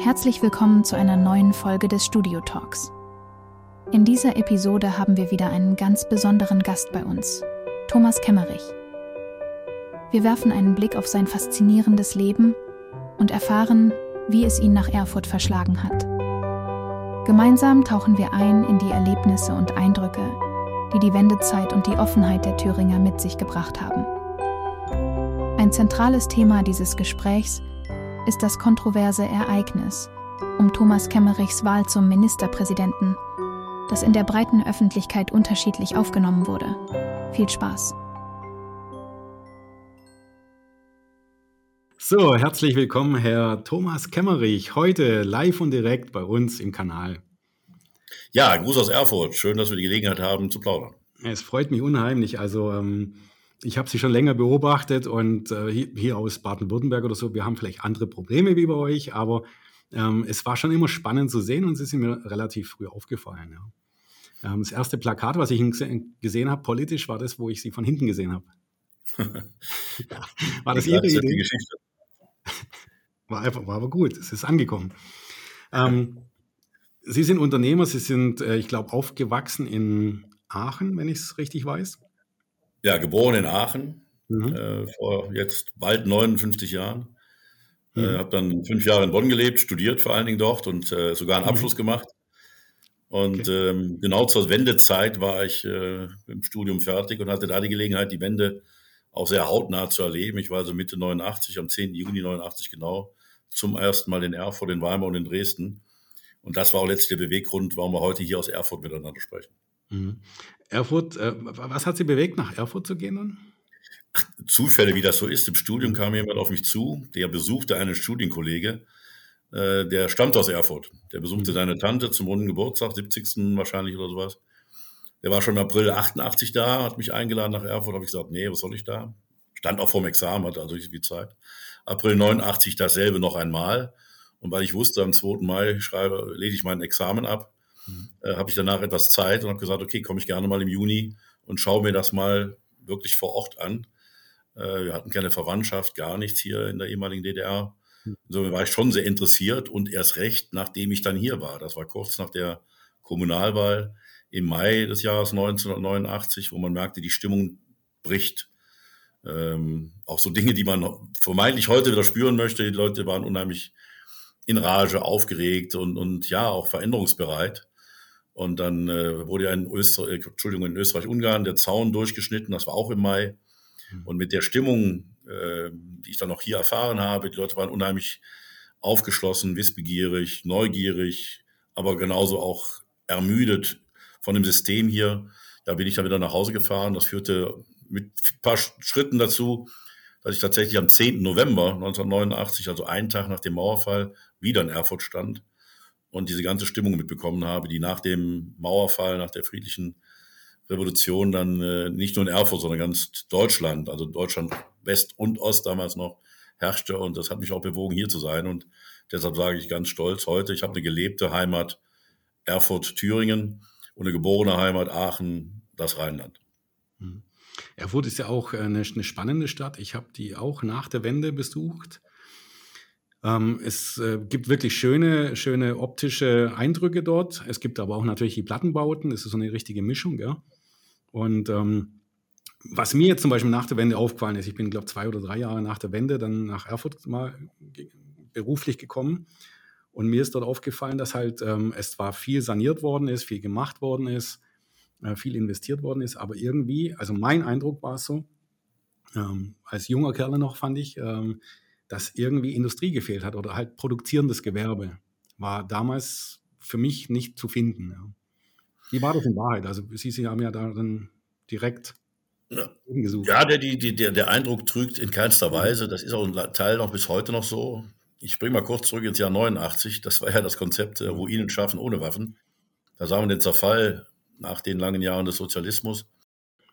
Herzlich willkommen zu einer neuen Folge des Studio Talks. In dieser Episode haben wir wieder einen ganz besonderen Gast bei uns, Thomas Kemmerich. Wir werfen einen Blick auf sein faszinierendes Leben und erfahren, wie es ihn nach Erfurt verschlagen hat. Gemeinsam tauchen wir ein in die Erlebnisse und Eindrücke, die die Wendezeit und die Offenheit der Thüringer mit sich gebracht haben. Ein zentrales Thema dieses Gesprächs ist das kontroverse Ereignis um Thomas Kemmerichs Wahl zum Ministerpräsidenten, das in der breiten Öffentlichkeit unterschiedlich aufgenommen wurde. Viel Spaß! So, herzlich willkommen, Herr Thomas Kemmerich, heute live und direkt bei uns im Kanal. Ja, Gruß aus Erfurt. Schön, dass wir die Gelegenheit haben zu plaudern. Es freut mich unheimlich. Also, ähm, ich habe Sie schon länger beobachtet und äh, hier, aus Baden-Württemberg oder so, wir haben vielleicht andere Probleme wie bei euch, aber ähm, es war schon immer spannend zu sehen und Sie sind mir relativ früh aufgefallen. Ja. Ähm, das erste Plakat, was ich gesehen habe, politisch, war das, wo ich Sie von hinten gesehen habe. war das Ihre Idee? Geschichte. War, einfach, war aber gut, es ist angekommen. Ähm, Sie sind Unternehmer, Sie sind, äh, ich glaube, aufgewachsen in Aachen, wenn ich es richtig weiß. Ja, geboren in Aachen, mhm. äh, vor jetzt bald 59 Jahren. Äh, mhm. Äh, habe dann fünf Jahre in Bonn gelebt, studiert vor allen Dingen dort und äh, sogar einen mhm. Abschluss gemacht. Und okay. ähm, genau zur Wendezeit war ich äh, im Studium fertig und hatte da die Gelegenheit, die Wende auch sehr hautnah zu erleben. Ich war also Mitte 89, am 10. Juni 89 genau, zum ersten Mal in Erfurt, in Weimar und in Dresden. Und das war auch letztlich der Beweggrund, warum wir heute hier aus Erfurt miteinander sprechen. Mhm. Erfurt, äh, was hat Sie bewegt, nach Erfurt zu gehen dann? Ach, Zufälle, wie das so ist. Im Studium kam jemand auf mich zu, der besuchte einen Studienkollege, äh, der stammt aus Erfurt. Der besuchte mhm. seine Tante zum runden Geburtstag, 70. wahrscheinlich oder sowas. Der war schon im April 88 da, hat mich eingeladen nach Erfurt, habe ich gesagt, nee, was soll ich da? Stand auch vorm Examen, hatte also nicht viel Zeit. April 89 dasselbe noch einmal. Und weil ich wusste, am 2. Mai schreibe, lege ich mein Examen ab, mhm. äh, habe ich danach etwas Zeit und habe gesagt, okay, komme ich gerne mal im Juni und schaue mir das mal wirklich vor Ort an. Äh, wir hatten keine Verwandtschaft, gar nichts hier in der ehemaligen DDR. Insofern war ich schon sehr interessiert und erst recht, nachdem ich dann hier war. Das war kurz nach der Kommunalwahl im Mai des Jahres 1989, wo man merkte, die Stimmung bricht. Ähm, auch so Dinge, die man vermeintlich heute wieder spüren möchte. Die Leute waren unheimlich in Rage, aufgeregt und, und ja, auch veränderungsbereit. Und dann äh, wurde ja in Österreich, Entschuldigung, in Österreich-Ungarn der Zaun durchgeschnitten, das war auch im Mai. Hm. Und mit der Stimmung, äh, die ich dann auch hier erfahren habe, die Leute waren unheimlich aufgeschlossen, wissbegierig, neugierig, aber genauso auch ermüdet von dem System hier. Da bin ich dann wieder nach Hause gefahren. Das führte mit ein paar Schritten dazu, dass ich tatsächlich am 10. November 1989, also einen Tag nach dem Mauerfall, wieder in Erfurt stand und diese ganze Stimmung mitbekommen habe, die nach dem Mauerfall, nach der friedlichen Revolution dann äh, nicht nur in Erfurt, sondern ganz Deutschland, also Deutschland West und Ost damals noch herrschte. Und das hat mich auch bewogen, hier zu sein. Und deshalb sage ich ganz stolz heute, ich habe eine gelebte Heimat Erfurt, Thüringen und eine geborene Heimat Aachen, das Rheinland. Hm. Erfurt ist ja auch eine, eine spannende Stadt. Ich habe die auch nach der Wende besucht. Ähm, es äh, gibt wirklich schöne, schöne optische Eindrücke dort. Es gibt aber auch natürlich die Plattenbauten. Es ist so eine richtige Mischung. Ja? Und ähm, was mir jetzt zum Beispiel nach der Wende aufgefallen ist, ich bin, glaube zwei oder drei Jahre nach der Wende dann nach Erfurt mal beruflich gekommen. Und mir ist dort aufgefallen, dass halt ähm, es zwar viel saniert worden ist, viel gemacht worden ist, äh, viel investiert worden ist, aber irgendwie, also mein Eindruck war es so, ähm, als junger Kerl noch fand ich, ähm, dass irgendwie Industrie gefehlt hat oder halt produzierendes Gewerbe war damals für mich nicht zu finden. Ja. Wie war das in Wahrheit? Also Sie, Sie haben ja darin direkt ja, ja der, die, der, der Eindruck trügt in keinster Weise. Das ist auch ein Teil noch bis heute noch so ich springe mal kurz zurück ins Jahr 89. Das war ja das Konzept äh, Ruinen schaffen ohne Waffen. Da sah man den Zerfall nach den langen Jahren des Sozialismus,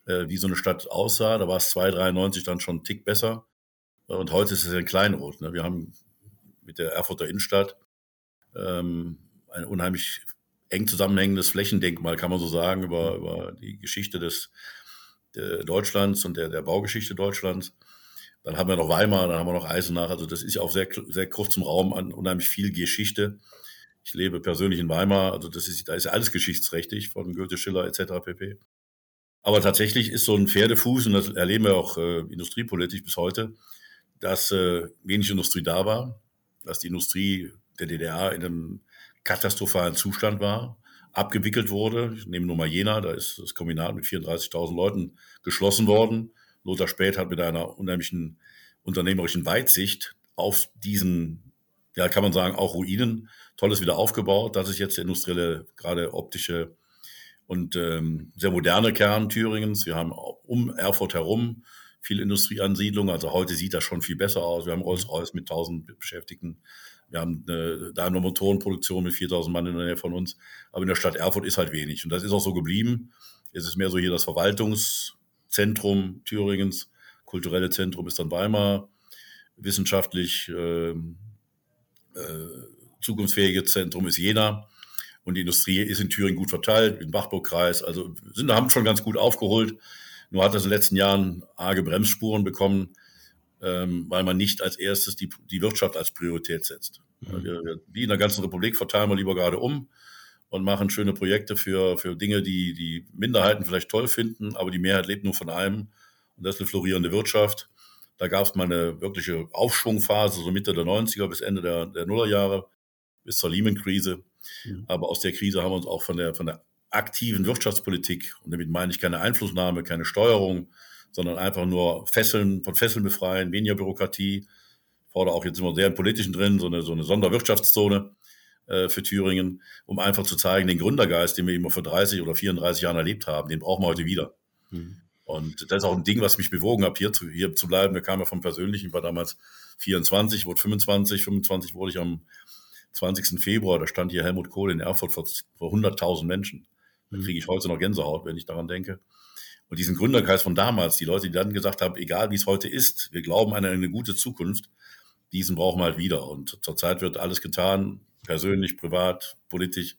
äh, wie so eine Stadt aussah. Da war es 293 dann schon einen Tick besser. Und heute ist es ein Kleinod. Ne? Wir haben mit der Erfurter Innenstadt ähm, ein unheimlich eng zusammenhängendes Flächendenkmal, kann man so sagen, über, über die Geschichte des, Deutschlands und der, der Baugeschichte Deutschlands. Dann haben wir noch Weimar, dann haben wir noch Eisenach. Also das ist ja auf sehr, sehr kurzem Raum an unheimlich viel Geschichte. Ich lebe persönlich in Weimar, also das ist, da ist ja alles geschichtsträchtig von Goethe, Schiller etc. pp. Aber tatsächlich ist so ein Pferdefuß, und das erleben wir auch äh, industriepolitisch bis heute, dass äh, wenig Industrie da war, dass die Industrie der DDR in einem katastrophalen Zustand war, abgewickelt wurde. Ich nehme nur mal Jena, da ist das Kombinat mit 34.000 Leuten geschlossen worden. Lothar Späth hat mit einer unheimlichen unternehmerischen Weitsicht auf diesen, ja, kann man sagen, auch Ruinen, tolles wieder aufgebaut. Das ist jetzt der industrielle, gerade optische und ähm, sehr moderne Kern Thüringens. Wir haben um Erfurt herum viel Industrieansiedlung. Also heute sieht das schon viel besser aus. Wir haben Rolls-Royce mit 1000 Beschäftigten. Wir haben eine Daimler Motorenproduktion mit 4000 Mann in der Nähe von uns. Aber in der Stadt Erfurt ist halt wenig. Und das ist auch so geblieben. Es ist mehr so hier das Verwaltungszentrum Thüringens. Kulturelle Zentrum ist dann Weimar. Wissenschaftlich äh, äh, zukunftsfähige Zentrum ist Jena. Und die Industrie ist in Thüringen gut verteilt, im Bachburg-Kreis. Also sind, haben schon ganz gut aufgeholt. Nur hat das in den letzten Jahren arge Bremsspuren bekommen, ähm, weil man nicht als erstes die, die Wirtschaft als Priorität setzt. Mhm. Wir, wir, wie in der ganzen Republik verteilen wir lieber gerade um und machen schöne Projekte für, für Dinge, die die Minderheiten vielleicht toll finden, aber die Mehrheit lebt nur von einem. Und das ist eine florierende Wirtschaft. Da gab es mal eine wirkliche Aufschwungphase, so Mitte der 90er bis Ende der, der Nullerjahre, bis zur Lehman-Krise. Mhm. Aber aus der Krise haben wir uns auch von der, von der aktiven Wirtschaftspolitik, und damit meine ich keine Einflussnahme, keine Steuerung, sondern einfach nur Fesseln, von Fesseln befreien, weniger Bürokratie. Ich fordere auch jetzt immer sehr im Politischen drin, so eine, so eine Sonderwirtschaftszone äh, für Thüringen, um einfach zu zeigen, den Gründergeist, den wir immer vor 30 oder 34 Jahren erlebt haben, den brauchen wir heute wieder. Mhm. Und das ist auch ein Ding, was mich bewogen hat, hier zu, hier zu bleiben. Wir kamen ja vom Persönlichen, ich war damals 24, wurde 25, 25 wurde ich am 20. Februar, da stand hier Helmut Kohl in Erfurt vor, vor 100.000 Menschen. Da kriege ich heute noch Gänsehaut, wenn ich daran denke. Und diesen Gründerkreis von damals, die Leute, die dann gesagt haben, egal wie es heute ist, wir glauben an eine gute Zukunft, diesen brauchen wir halt wieder. Und zurzeit wird alles getan, persönlich, privat, politisch,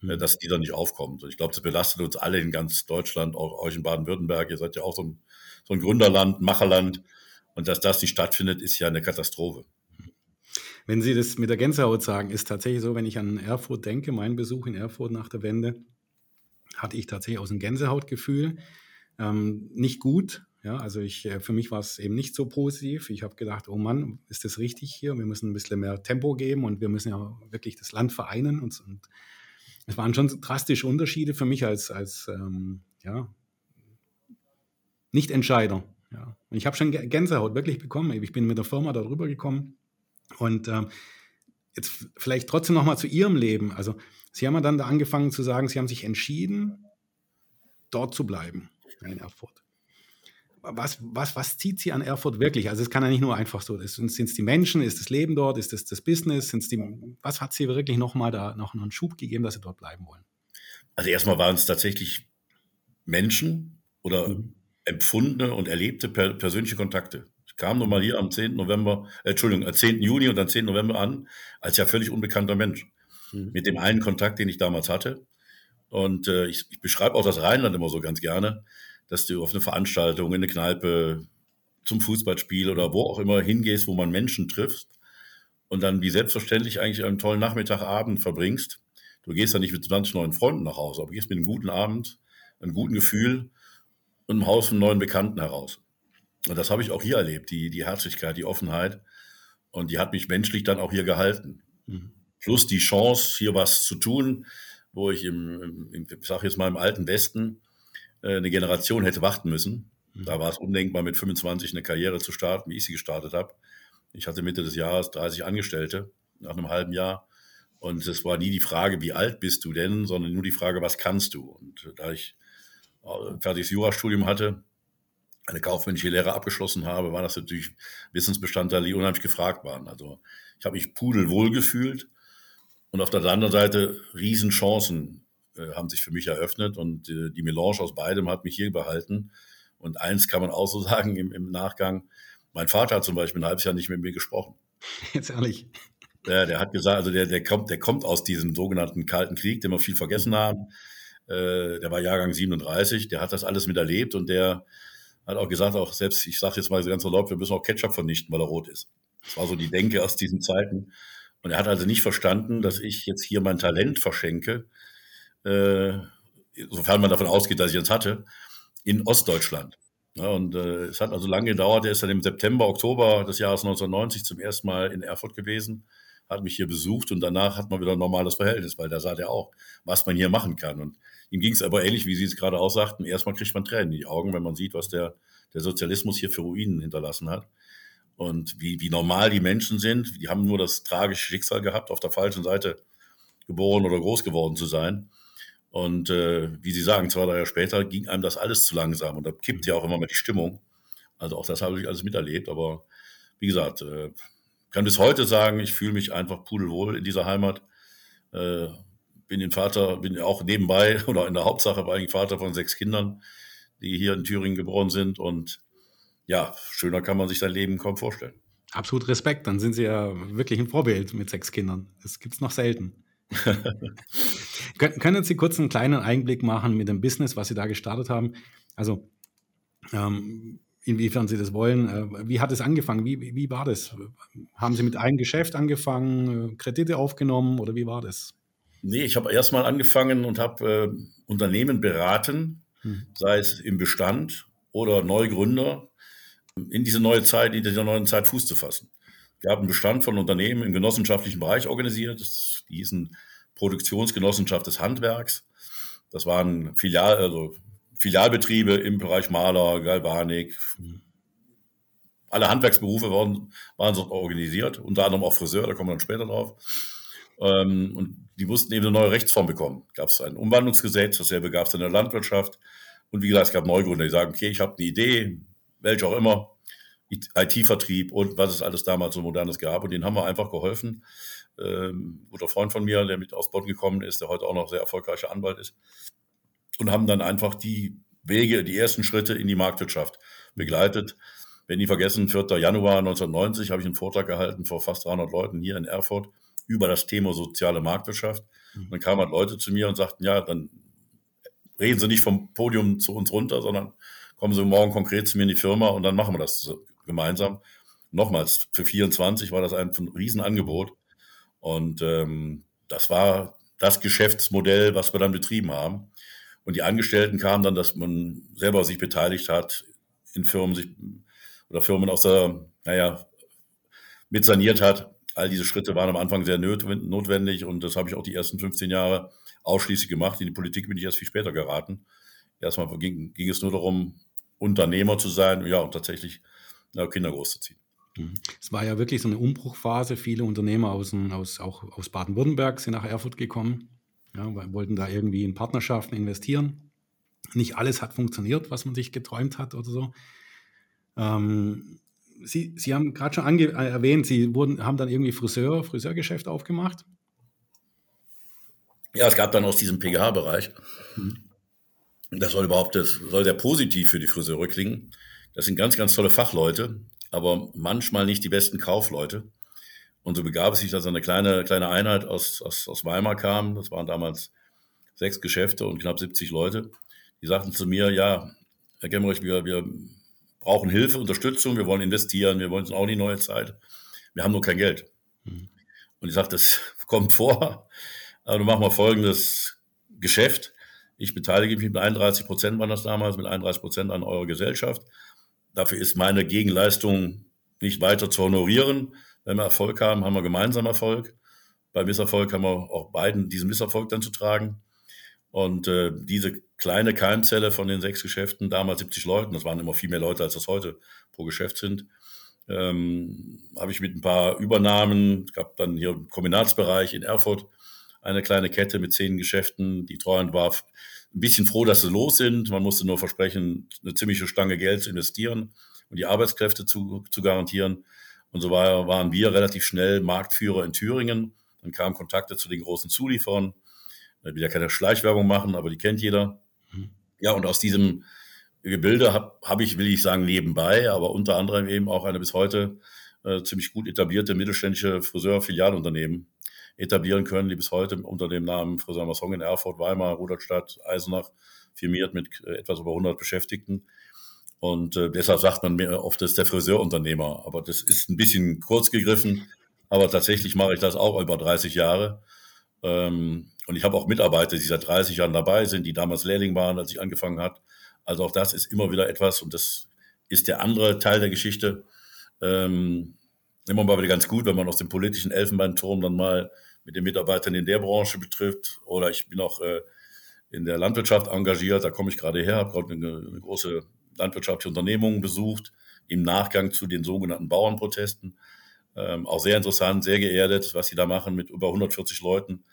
mhm. dass die dann nicht aufkommt. Und ich glaube, das belastet uns alle in ganz Deutschland, auch euch in Baden-Württemberg. Ihr seid ja auch so ein, so ein Gründerland, Macherland. Und dass das nicht stattfindet, ist ja eine Katastrophe. Wenn Sie das mit der Gänsehaut sagen, ist tatsächlich so, wenn ich an Erfurt denke, mein Besuch in Erfurt nach der Wende, hatte ich tatsächlich aus dem Gänsehautgefühl. Ähm, nicht gut, ja, also ich, äh, für mich war es eben nicht so positiv. Ich habe gedacht, oh Mann, ist das richtig hier? Wir müssen ein bisschen mehr Tempo geben und wir müssen ja wirklich das Land vereinen. Und, und es waren schon drastische Unterschiede für mich als, als ähm, ja, Nicht-Entscheider. Ja. Und ich habe schon Gänsehaut wirklich bekommen. Ich bin mit der Firma darüber gekommen und ähm, jetzt vielleicht trotzdem nochmal zu Ihrem Leben. Also Sie haben ja dann da angefangen zu sagen, Sie haben sich entschieden, dort zu bleiben in Erfurt. Was, was, was zieht Sie an Erfurt wirklich? Also es kann ja nicht nur einfach so, sind es die Menschen, ist das Leben dort, ist es das, das Business, sind's die, was hat Sie wirklich nochmal da noch einen Schub gegeben, dass Sie dort bleiben wollen? Also erstmal waren es tatsächlich Menschen oder mhm. empfundene und erlebte per persönliche Kontakte. Ich kam nun mal hier am 10. November, äh, Entschuldigung, 10. Äh, Juni und dann 10. November an, als ja völlig unbekannter Mensch. Mhm. Mit dem einen Kontakt, den ich damals hatte. Und äh, ich, ich beschreibe auch das Rheinland immer so ganz gerne, dass du auf eine Veranstaltung, in eine Kneipe, zum Fußballspiel oder wo auch immer hingehst, wo man Menschen triffst und dann wie selbstverständlich eigentlich einen tollen Nachmittagabend verbringst. Du gehst ja nicht mit 20 neuen Freunden nach Hause, aber gehst mit einem guten Abend, einem guten Gefühl und einem Haus von neuen Bekannten heraus. Und das habe ich auch hier erlebt, die, die Herzlichkeit, die Offenheit. Und die hat mich menschlich dann auch hier gehalten. Mhm. Plus die Chance, hier was zu tun, wo ich im, im ich sage jetzt mal im alten Westen, äh, eine Generation hätte warten müssen. Mhm. Da war es undenkbar, mit 25 eine Karriere zu starten, wie ich sie gestartet habe. Ich hatte Mitte des Jahres 30 Angestellte nach einem halben Jahr. Und es war nie die Frage, wie alt bist du denn, sondern nur die Frage, was kannst du? Und da ich ein fertiges Jurastudium hatte, eine kaufmännische Lehre abgeschlossen habe, war das natürlich Wissensbestandteile, die unheimlich gefragt waren. Also ich habe mich pudelwohl gefühlt und auf der anderen Seite Riesenchancen äh, haben sich für mich eröffnet und äh, die Melange aus beidem hat mich hier behalten. Und eins kann man auch so sagen im, im Nachgang, mein Vater hat zum Beispiel ein halbes Jahr nicht mit mir gesprochen. Jetzt ehrlich. Ja, der hat gesagt, also der, der kommt, der kommt aus diesem sogenannten Kalten Krieg, den wir viel vergessen haben. äh, der war Jahrgang 37, der hat das alles miterlebt und der hat auch gesagt, auch selbst, ich sage jetzt mal ganz erlaubt, wir müssen auch Ketchup vernichten, weil er rot ist. Das war so die Denke aus diesen Zeiten. Und er hat also nicht verstanden, dass ich jetzt hier mein Talent verschenke, äh, sofern man davon ausgeht, dass ich es hatte, in Ostdeutschland. Ja, und äh, es hat also lange gedauert. Er ist dann im September, Oktober des Jahres 1990 zum ersten Mal in Erfurt gewesen, hat mich hier besucht und danach hat man wieder ein normales Verhältnis, weil da sah er auch, was man hier machen kann. Und ihm ging es aber ähnlich, wie Sie es gerade auch sagten. Erstmal kriegt man Tränen in die Augen, wenn man sieht, was der, der Sozialismus hier für Ruinen hinterlassen hat und wie, wie normal die Menschen sind. Die haben nur das tragische Schicksal gehabt, auf der falschen Seite geboren oder groß geworden zu sein. Und äh, wie Sie sagen, zwei, drei Jahre später ging einem das alles zu langsam und da kippt ja auch immer mal die Stimmung. Also auch das habe ich alles miterlebt. Aber wie gesagt, äh, kann bis heute sagen, ich fühle mich einfach pudelwohl in dieser Heimat. Äh, bin den Vater, bin auch nebenbei oder in der Hauptsache war Vater von sechs Kindern, die hier in Thüringen geboren sind und ja, schöner kann man sich sein Leben kaum vorstellen. Absolut Respekt, dann sind Sie ja wirklich ein Vorbild mit sechs Kindern. Das gibt es noch selten. Können Sie kurz einen kleinen Einblick machen mit dem Business, was Sie da gestartet haben? Also, ähm, inwiefern Sie das wollen. Äh, wie hat es angefangen? Wie, wie war das? Haben Sie mit einem Geschäft angefangen, Kredite aufgenommen oder wie war das? Nee, ich habe erstmal angefangen und habe äh, Unternehmen beraten, hm. sei es im Bestand oder Neugründer, in diese neue Zeit, in dieser neuen Zeit Fuß zu fassen. Wir haben einen Bestand von Unternehmen im genossenschaftlichen Bereich organisiert. Das, die hießen Produktionsgenossenschaft des Handwerks. Das waren Filial, also Filialbetriebe im Bereich Maler, Galvanik. Alle Handwerksberufe waren, waren so organisiert, unter anderem auch Friseur, da kommen wir dann später drauf. Ähm, und die mussten eben eine neue Rechtsform bekommen. Gab es ein Umwandlungsgesetz, dasselbe gab es in der Landwirtschaft. Und wie gesagt, es gab Neugründer, die sagen, okay, ich habe eine Idee, welche auch immer, IT-Vertrieb und was es alles damals so modernes gab. Und denen haben wir einfach geholfen. Ähm, guter Freund von mir, der mit aus Bonn gekommen ist, der heute auch noch sehr erfolgreicher Anwalt ist. Und haben dann einfach die Wege, die ersten Schritte in die Marktwirtschaft begleitet. Wenn nie vergessen, 4. Januar 1990 habe ich einen Vortrag gehalten vor fast 300 Leuten hier in Erfurt über das Thema soziale Marktwirtschaft. Und dann kamen halt Leute zu mir und sagten, ja, dann reden Sie nicht vom Podium zu uns runter, sondern kommen Sie morgen konkret zu mir in die Firma und dann machen wir das gemeinsam. Nochmals, für 24 war das ein, Riesenangebot. Und ähm, das war das Geschäftsmodell, was wir dann betrieben haben. Und die Angestellten kamen dann, dass man selber sich beteiligt hat in Firmen sich oder Firmen aus der, naja, mit saniert hat. All diese Schritte waren am Anfang sehr notwendig und das habe ich auch die ersten 15 Jahre ausschließlich gemacht. In die Politik bin ich erst viel später geraten. Erstmal ging, ging es nur darum, Unternehmer zu sein, ja, und tatsächlich ja, Kinder großzuziehen. Mhm. Es war ja wirklich so eine Umbruchphase. Viele Unternehmer aus, aus, auch aus Baden-Württemberg sind nach Erfurt gekommen, ja, wollten da irgendwie in Partnerschaften investieren. Nicht alles hat funktioniert, was man sich geträumt hat oder so. Ähm, Sie, Sie haben gerade schon ange äh, erwähnt, Sie wurden, haben dann irgendwie Friseur, Friseurgeschäft aufgemacht. Ja, es gab dann aus diesem PGH-Bereich mhm das soll überhaupt, das soll sehr positiv für die Friseure klingen. Das sind ganz, ganz tolle Fachleute, aber manchmal nicht die besten Kaufleute. Und so begab es sich, dass eine kleine, kleine Einheit aus, aus, aus Weimar kam. Das waren damals sechs Geschäfte und knapp 70 Leute. Die sagten zu mir, ja, Herr Gemmerich, wir, wir brauchen Hilfe, Unterstützung, wir wollen investieren, wir wollen auch die neue Zeit. Wir haben nur kein Geld. Mhm. Und ich sagte, das kommt vor. Also machen wir folgendes Geschäft. Ich beteilige mich mit 31 Prozent, waren das damals, mit 31 Prozent an eurer Gesellschaft. Dafür ist meine Gegenleistung nicht weiter zu honorieren. Wenn wir Erfolg haben, haben wir gemeinsam Erfolg. Bei Misserfolg haben wir auch beiden diesen Misserfolg dann zu tragen. Und äh, diese kleine Keimzelle von den sechs Geschäften, damals 70 Leuten, das waren immer viel mehr Leute, als das heute pro Geschäft sind, ähm, habe ich mit ein paar Übernahmen, es gab dann hier im Kombinatsbereich in Erfurt eine kleine Kette mit zehn Geschäften. Die Treuhand war ein bisschen froh, dass sie los sind. Man musste nur versprechen, eine ziemliche Stange Geld zu investieren und die Arbeitskräfte zu, zu garantieren. Und so war, waren wir relativ schnell Marktführer in Thüringen. Dann kamen Kontakte zu den großen Zulieferern. Ich will ja keine Schleichwerbung machen, aber die kennt jeder. Mhm. Ja, und aus diesem Gebilde habe hab ich, will ich sagen, nebenbei, aber unter anderem eben auch eine bis heute äh, ziemlich gut etablierte mittelständische Friseur-Filialunternehmen etablieren können, die bis heute unter dem Namen Friseur Masson in Erfurt, Weimar, Rudolstadt, Eisenach firmiert mit äh, etwas über 100 Beschäftigten. Und äh, deshalb sagt man mir oft, das ist der Friseurunternehmer. Aber das ist ein bisschen kurz gegriffen. Aber tatsächlich mache ich das auch über 30 Jahre. Ähm, und ich habe auch Mitarbeiter, die seit 30 Jahren dabei sind, die damals Lehrling waren, als ich angefangen habe. Also auch das ist immer wieder etwas, und das ist der andere Teil der Geschichte. Ähm, immer mal wieder ganz gut, wenn man aus dem politischen Elfenbeinturm dann mal mit den Mitarbeitern in der Branche betrifft. Oder ich bin auch äh, in der Landwirtschaft engagiert, da komme ich gerade her, habe gerade eine, eine große landwirtschaftliche Unternehmung besucht, im Nachgang zu den sogenannten Bauernprotesten. Ähm, auch sehr interessant, sehr geerdet, was sie da machen mit über 140 Leuten.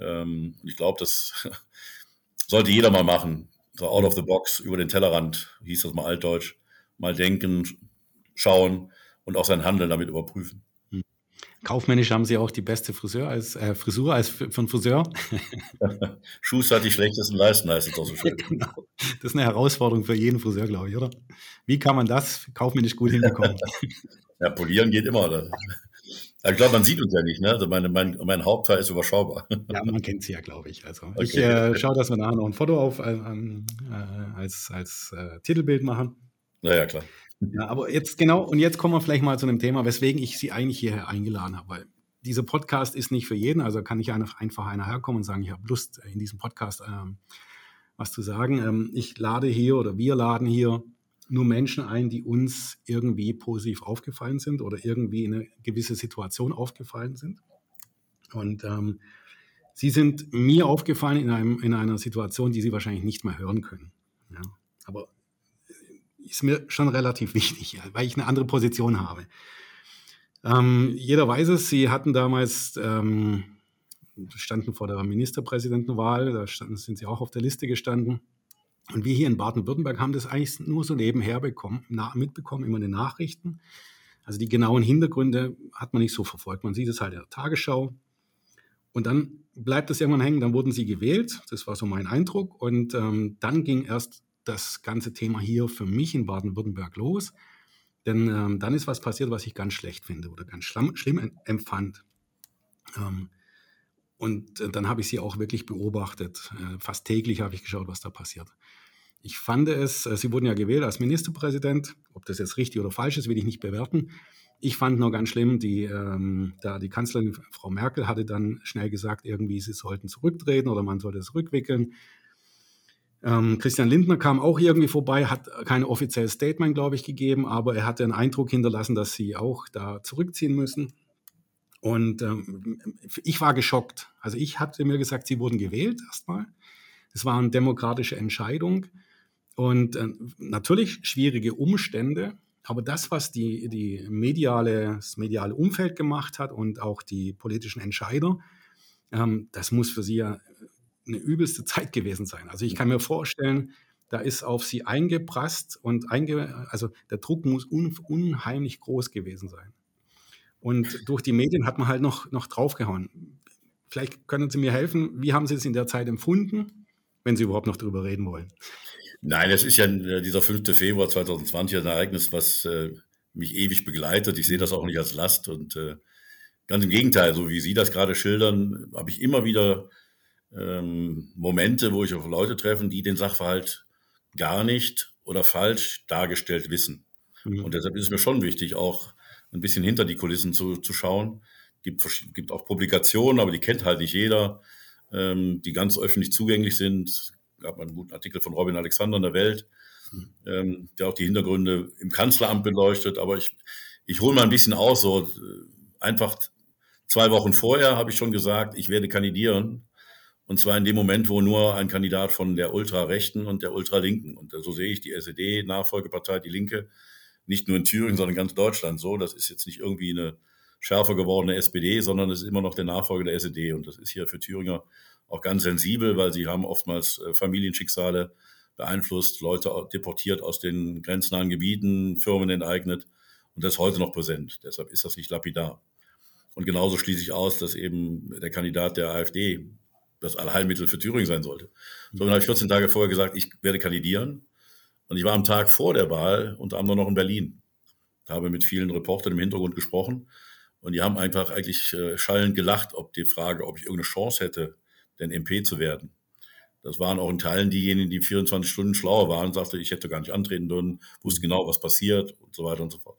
Ähm, ich glaube, das sollte jeder mal machen. So out of the box, über den Tellerrand, hieß das mal altdeutsch. Mal denken, schauen und auch sein Handeln damit überprüfen. Hm. Kaufmännisch haben Sie auch die beste Friseur als, äh, Frisur als von Friseur. Schuster hat die schlechtesten Leisten, heißt es doch so schön. genau. Das ist eine Herausforderung für jeden Friseur, glaube ich, oder? Wie kann man das kaufmännisch gut hinbekommen? ja, polieren geht immer. Oder? ich glaube, man sieht uns ja nicht, ne? Also meine, mein, mein Hauptteil ist überschaubar. Ja, man kennt sie ja, glaube ich. Also okay. ich äh, schaue, dass wir nachher noch ein Foto auf äh, äh, als, als äh, Titelbild machen. Naja, klar. Ja, aber jetzt genau, und jetzt kommen wir vielleicht mal zu einem Thema, weswegen ich Sie eigentlich hierher eingeladen habe, weil dieser Podcast ist nicht für jeden, also kann nicht einfach einer herkommen und sagen, ich habe Lust, in diesem Podcast ähm, was zu sagen. Ähm, ich lade hier oder wir laden hier nur Menschen ein, die uns irgendwie positiv aufgefallen sind oder irgendwie in eine gewisse Situation aufgefallen sind. Und ähm, sie sind mir aufgefallen in, einem, in einer Situation, die sie wahrscheinlich nicht mehr hören können. Ja, aber ist mir schon relativ wichtig, weil ich eine andere Position habe. Ähm, jeder weiß es, sie hatten damals, ähm, standen vor der Ministerpräsidentenwahl, da standen, sind sie auch auf der Liste gestanden. Und wir hier in Baden-Württemberg haben das eigentlich nur so nebenher bekommen, na, mitbekommen, immer in den Nachrichten. Also die genauen Hintergründe hat man nicht so verfolgt. Man sieht es halt in der Tagesschau. Und dann bleibt es irgendwann hängen, dann wurden sie gewählt. Das war so mein Eindruck. Und ähm, dann ging erst das ganze Thema hier für mich in Baden-Württemberg los. Denn ähm, dann ist was passiert, was ich ganz schlecht finde oder ganz schlimm, schlimm empfand. Ähm, und äh, dann habe ich sie auch wirklich beobachtet. Äh, fast täglich habe ich geschaut, was da passiert. Ich fand es, äh, sie wurden ja gewählt als Ministerpräsident. Ob das jetzt richtig oder falsch ist, will ich nicht bewerten. Ich fand nur ganz schlimm, die, ähm, da die Kanzlerin Frau Merkel hatte dann schnell gesagt, irgendwie sie sollten zurücktreten oder man sollte es rückwickeln. Ähm, Christian Lindner kam auch irgendwie vorbei, hat kein offizielles Statement, glaube ich, gegeben, aber er hatte einen Eindruck hinterlassen, dass sie auch da zurückziehen müssen. Und ähm, ich war geschockt. Also ich hatte mir gesagt, sie wurden gewählt erstmal. Es war eine demokratische Entscheidung und äh, natürlich schwierige Umstände. Aber das, was die, die mediale, das mediale Umfeld gemacht hat und auch die politischen Entscheider, ähm, das muss für sie ja eine übelste Zeit gewesen sein. Also ich kann mir vorstellen, da ist auf sie eingeprasst und einge, also der Druck muss un, unheimlich groß gewesen sein. Und durch die Medien hat man halt noch, noch draufgehauen. Vielleicht können Sie mir helfen, wie haben Sie es in der Zeit empfunden, wenn Sie überhaupt noch darüber reden wollen? Nein, es ist ja äh, dieser 5. Februar 2020 ein Ereignis, was äh, mich ewig begleitet. Ich sehe das auch nicht als Last und äh, ganz im Gegenteil, so wie Sie das gerade schildern, habe ich immer wieder ähm, Momente, wo ich auf Leute treffen, die den Sachverhalt gar nicht oder falsch dargestellt wissen. Mhm. Und deshalb ist es mir schon wichtig, auch ein bisschen hinter die Kulissen zu, zu schauen. Gibt, gibt auch Publikationen, aber die kennt halt nicht jeder, ähm, die ganz öffentlich zugänglich sind. Es gab einen guten Artikel von Robin Alexander in der Welt, mhm. ähm, der auch die Hintergründe im Kanzleramt beleuchtet. Aber ich, ich hole mal ein bisschen aus, so äh, einfach zwei Wochen vorher habe ich schon gesagt, ich werde kandidieren und zwar in dem Moment, wo nur ein Kandidat von der Ultrarechten und der Ultralinken, und so sehe ich die SED-Nachfolgepartei, die Linke, nicht nur in Thüringen, sondern in ganz Deutschland so. Das ist jetzt nicht irgendwie eine schärfer gewordene SPD, sondern es ist immer noch der Nachfolger der SED. Und das ist hier für Thüringer auch ganz sensibel, weil sie haben oftmals äh, Familienschicksale beeinflusst, Leute deportiert aus den grenznahen Gebieten, Firmen enteignet. Und das ist heute noch präsent. Deshalb ist das nicht lapidar. Und genauso schließe ich aus, dass eben der Kandidat der AfD das Allheilmittel für Thüringen sein sollte. So, dann habe ich 14 Tage vorher gesagt, ich werde kandidieren. Und ich war am Tag vor der Wahl unter anderem noch in Berlin. Habe mit vielen Reportern im Hintergrund gesprochen. Und die haben einfach eigentlich äh, schallend gelacht, ob die Frage, ob ich irgendeine Chance hätte, denn MP zu werden. Das waren auch in Teilen diejenigen, die 24 Stunden schlauer waren, sagte, ich hätte gar nicht antreten dürfen, wusste genau, was passiert und so weiter und so fort.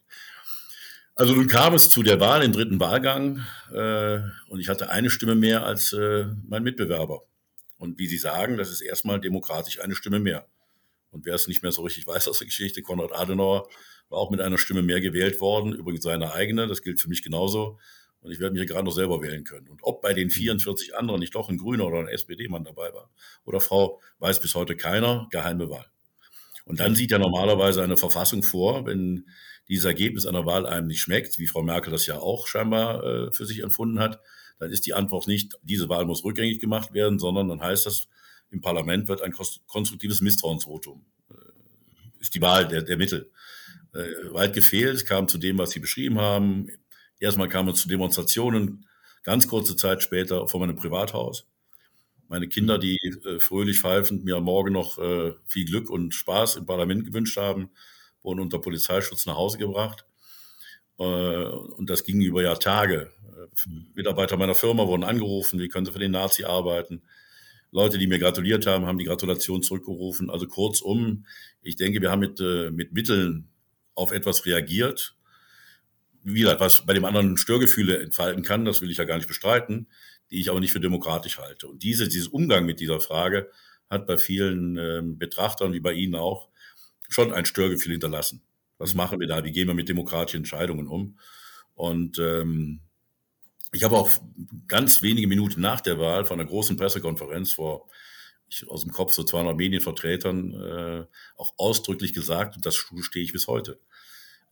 Also nun kam es zu der Wahl im dritten Wahlgang äh, und ich hatte eine Stimme mehr als äh, mein Mitbewerber. Und wie Sie sagen, das ist erstmal demokratisch eine Stimme mehr. Und wer es nicht mehr so richtig weiß aus der Geschichte, Konrad Adenauer war auch mit einer Stimme mehr gewählt worden, übrigens seine eigene, das gilt für mich genauso. Und ich werde mich gerade noch selber wählen können. Und ob bei den 44 anderen nicht doch ein Grüner oder ein SPD-Mann dabei war oder Frau, weiß bis heute keiner, geheime Wahl. Und dann sieht ja normalerweise eine Verfassung vor, wenn dieses Ergebnis einer Wahl einem nicht schmeckt, wie Frau Merkel das ja auch scheinbar äh, für sich empfunden hat, dann ist die Antwort nicht, diese Wahl muss rückgängig gemacht werden, sondern dann heißt das, im Parlament wird ein konstruktives Misstrauensvotum, äh, ist die Wahl der, der Mittel. Äh, weit gefehlt, es kam zu dem, was Sie beschrieben haben. Erstmal kam es zu Demonstrationen, ganz kurze Zeit später vor meinem Privathaus. Meine Kinder, die äh, fröhlich pfeifend mir am Morgen noch äh, viel Glück und Spaß im Parlament gewünscht haben, wurden unter Polizeischutz nach Hause gebracht. Äh, und das ging über ja Tage. Mitarbeiter meiner Firma wurden angerufen, wie können sie für den Nazi arbeiten. Leute, die mir gratuliert haben, haben die Gratulation zurückgerufen. Also kurzum, ich denke, wir haben mit, äh, mit Mitteln auf etwas reagiert. Wie gesagt, was bei dem anderen Störgefühle entfalten kann, das will ich ja gar nicht bestreiten, die ich aber nicht für demokratisch halte. Und diese, dieses Umgang mit dieser Frage hat bei vielen äh, Betrachtern, wie bei Ihnen auch, schon ein Störgefühl hinterlassen. Was machen wir da? Wie gehen wir mit demokratischen Entscheidungen um? Und ähm, ich habe auch ganz wenige Minuten nach der Wahl von einer großen Pressekonferenz vor ich, aus dem Kopf so 200 Medienvertretern äh, auch ausdrücklich gesagt, und das stehe ich bis heute.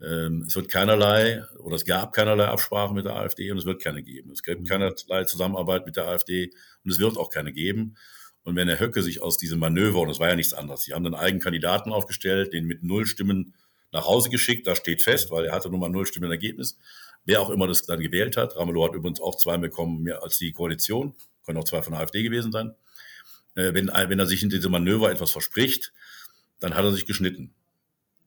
Ähm, es wird keinerlei oder es gab keinerlei Absprachen mit der AfD und es wird keine geben. Es gibt mhm. keinerlei Zusammenarbeit mit der AfD und es wird auch keine geben. Und wenn Herr Höcke sich aus diesem Manöver, und das war ja nichts anderes, sie haben einen eigenen Kandidaten aufgestellt, den mit null Stimmen nach Hause geschickt, das steht fest, weil er hatte nun mal null Stimmen Ergebnis. Wer auch immer das dann gewählt hat, Ramelow hat übrigens auch zwei bekommen, mehr als die Koalition, können auch zwei von der AfD gewesen sein. Äh, wenn, wenn er sich in diesem Manöver etwas verspricht, dann hat er sich geschnitten.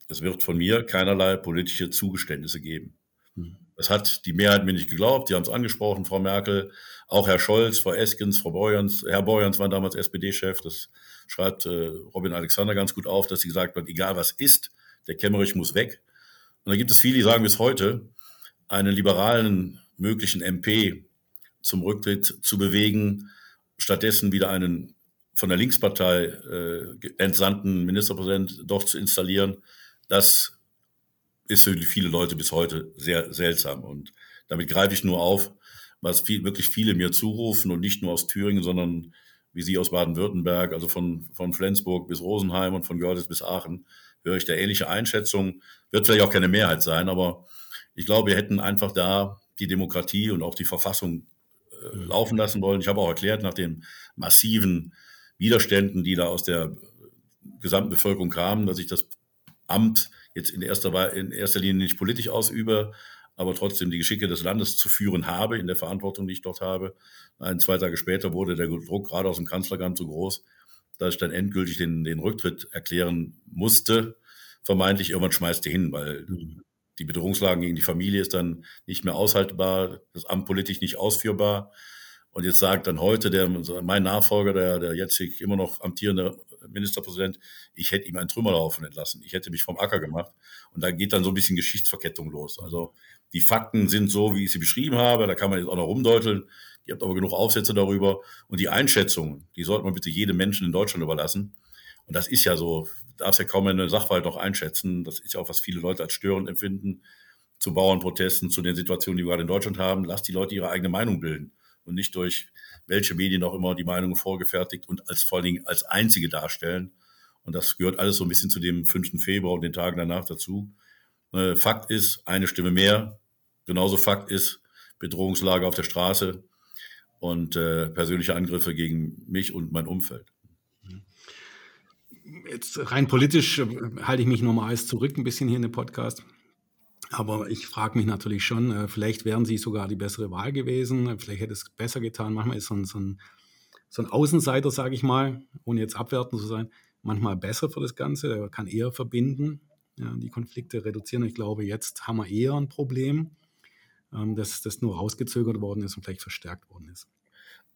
Es wird von mir keinerlei politische Zugeständnisse geben. Hm. Das hat die Mehrheit mir nicht geglaubt. Die haben es angesprochen, Frau Merkel, auch Herr Scholz, Frau Eskens, Frau Beuerns. Herr Beuerns war damals SPD-Chef. Das schreibt äh, Robin Alexander ganz gut auf, dass sie gesagt hat, egal was ist, der Kemmerich muss weg. Und da gibt es viele, die sagen bis heute, einen liberalen möglichen MP zum Rücktritt zu bewegen, stattdessen wieder einen von der Linkspartei äh, entsandten Ministerpräsident doch zu installieren, das ist für viele Leute bis heute sehr seltsam. Und damit greife ich nur auf, was viel, wirklich viele mir zurufen und nicht nur aus Thüringen, sondern wie Sie aus Baden-Württemberg, also von, von Flensburg bis Rosenheim und von Görlitz bis Aachen, höre ich da ähnliche Einschätzungen. Wird vielleicht auch keine Mehrheit sein, aber ich glaube, wir hätten einfach da die Demokratie und auch die Verfassung äh, laufen lassen wollen. Ich habe auch erklärt, nach den massiven Widerständen, die da aus der gesamten Bevölkerung kamen, dass ich das Amt jetzt in erster, in erster Linie nicht politisch ausübe, aber trotzdem die Geschicke des Landes zu führen habe, in der Verantwortung, die ich dort habe. Ein, zwei Tage später wurde der Druck gerade aus dem Kanzleramt so groß, dass ich dann endgültig den, den Rücktritt erklären musste. Vermeintlich irgendwann schmeißt die hin, weil mhm. die Bedrohungslagen gegen die Familie ist dann nicht mehr aushaltbar, das Amt politisch nicht ausführbar. Und jetzt sagt dann heute der, mein Nachfolger, der, der jetzig immer noch amtierende Ministerpräsident, ich hätte ihm einen Trümmerhaufen entlassen. Ich hätte mich vom Acker gemacht. Und da geht dann so ein bisschen Geschichtsverkettung los. Also die Fakten sind so, wie ich sie beschrieben habe. Da kann man jetzt auch noch rumdeuteln. Ihr habt aber genug Aufsätze darüber. Und die Einschätzungen, die sollte man bitte jedem Menschen in Deutschland überlassen. Und das ist ja so, darfst ja kaum eine Sachverhalt noch einschätzen. Das ist ja auch, was viele Leute als störend empfinden. Zu Bauernprotesten, zu den Situationen, die wir gerade in Deutschland haben. Lass die Leute ihre eigene Meinung bilden und nicht durch welche Medien auch immer die Meinungen vorgefertigt und als vor allen Dingen als einzige darstellen. Und das gehört alles so ein bisschen zu dem 5. Februar und den Tagen danach dazu. Äh, Fakt ist, eine Stimme mehr. Genauso Fakt ist, Bedrohungslage auf der Straße und äh, persönliche Angriffe gegen mich und mein Umfeld. Jetzt rein politisch äh, halte ich mich normal zurück ein bisschen hier in dem Podcast. Aber ich frage mich natürlich schon, äh, vielleicht wären sie sogar die bessere Wahl gewesen. Vielleicht hätte es besser getan. Manchmal ist so ein, so ein, so ein Außenseiter, sage ich mal, ohne jetzt abwertend zu sein, manchmal besser für das Ganze. Er kann eher verbinden, ja, die Konflikte reduzieren. Ich glaube, jetzt haben wir eher ein Problem. ähm, dass das nur rausgezögert worden ist und vielleicht verstärkt worden ist.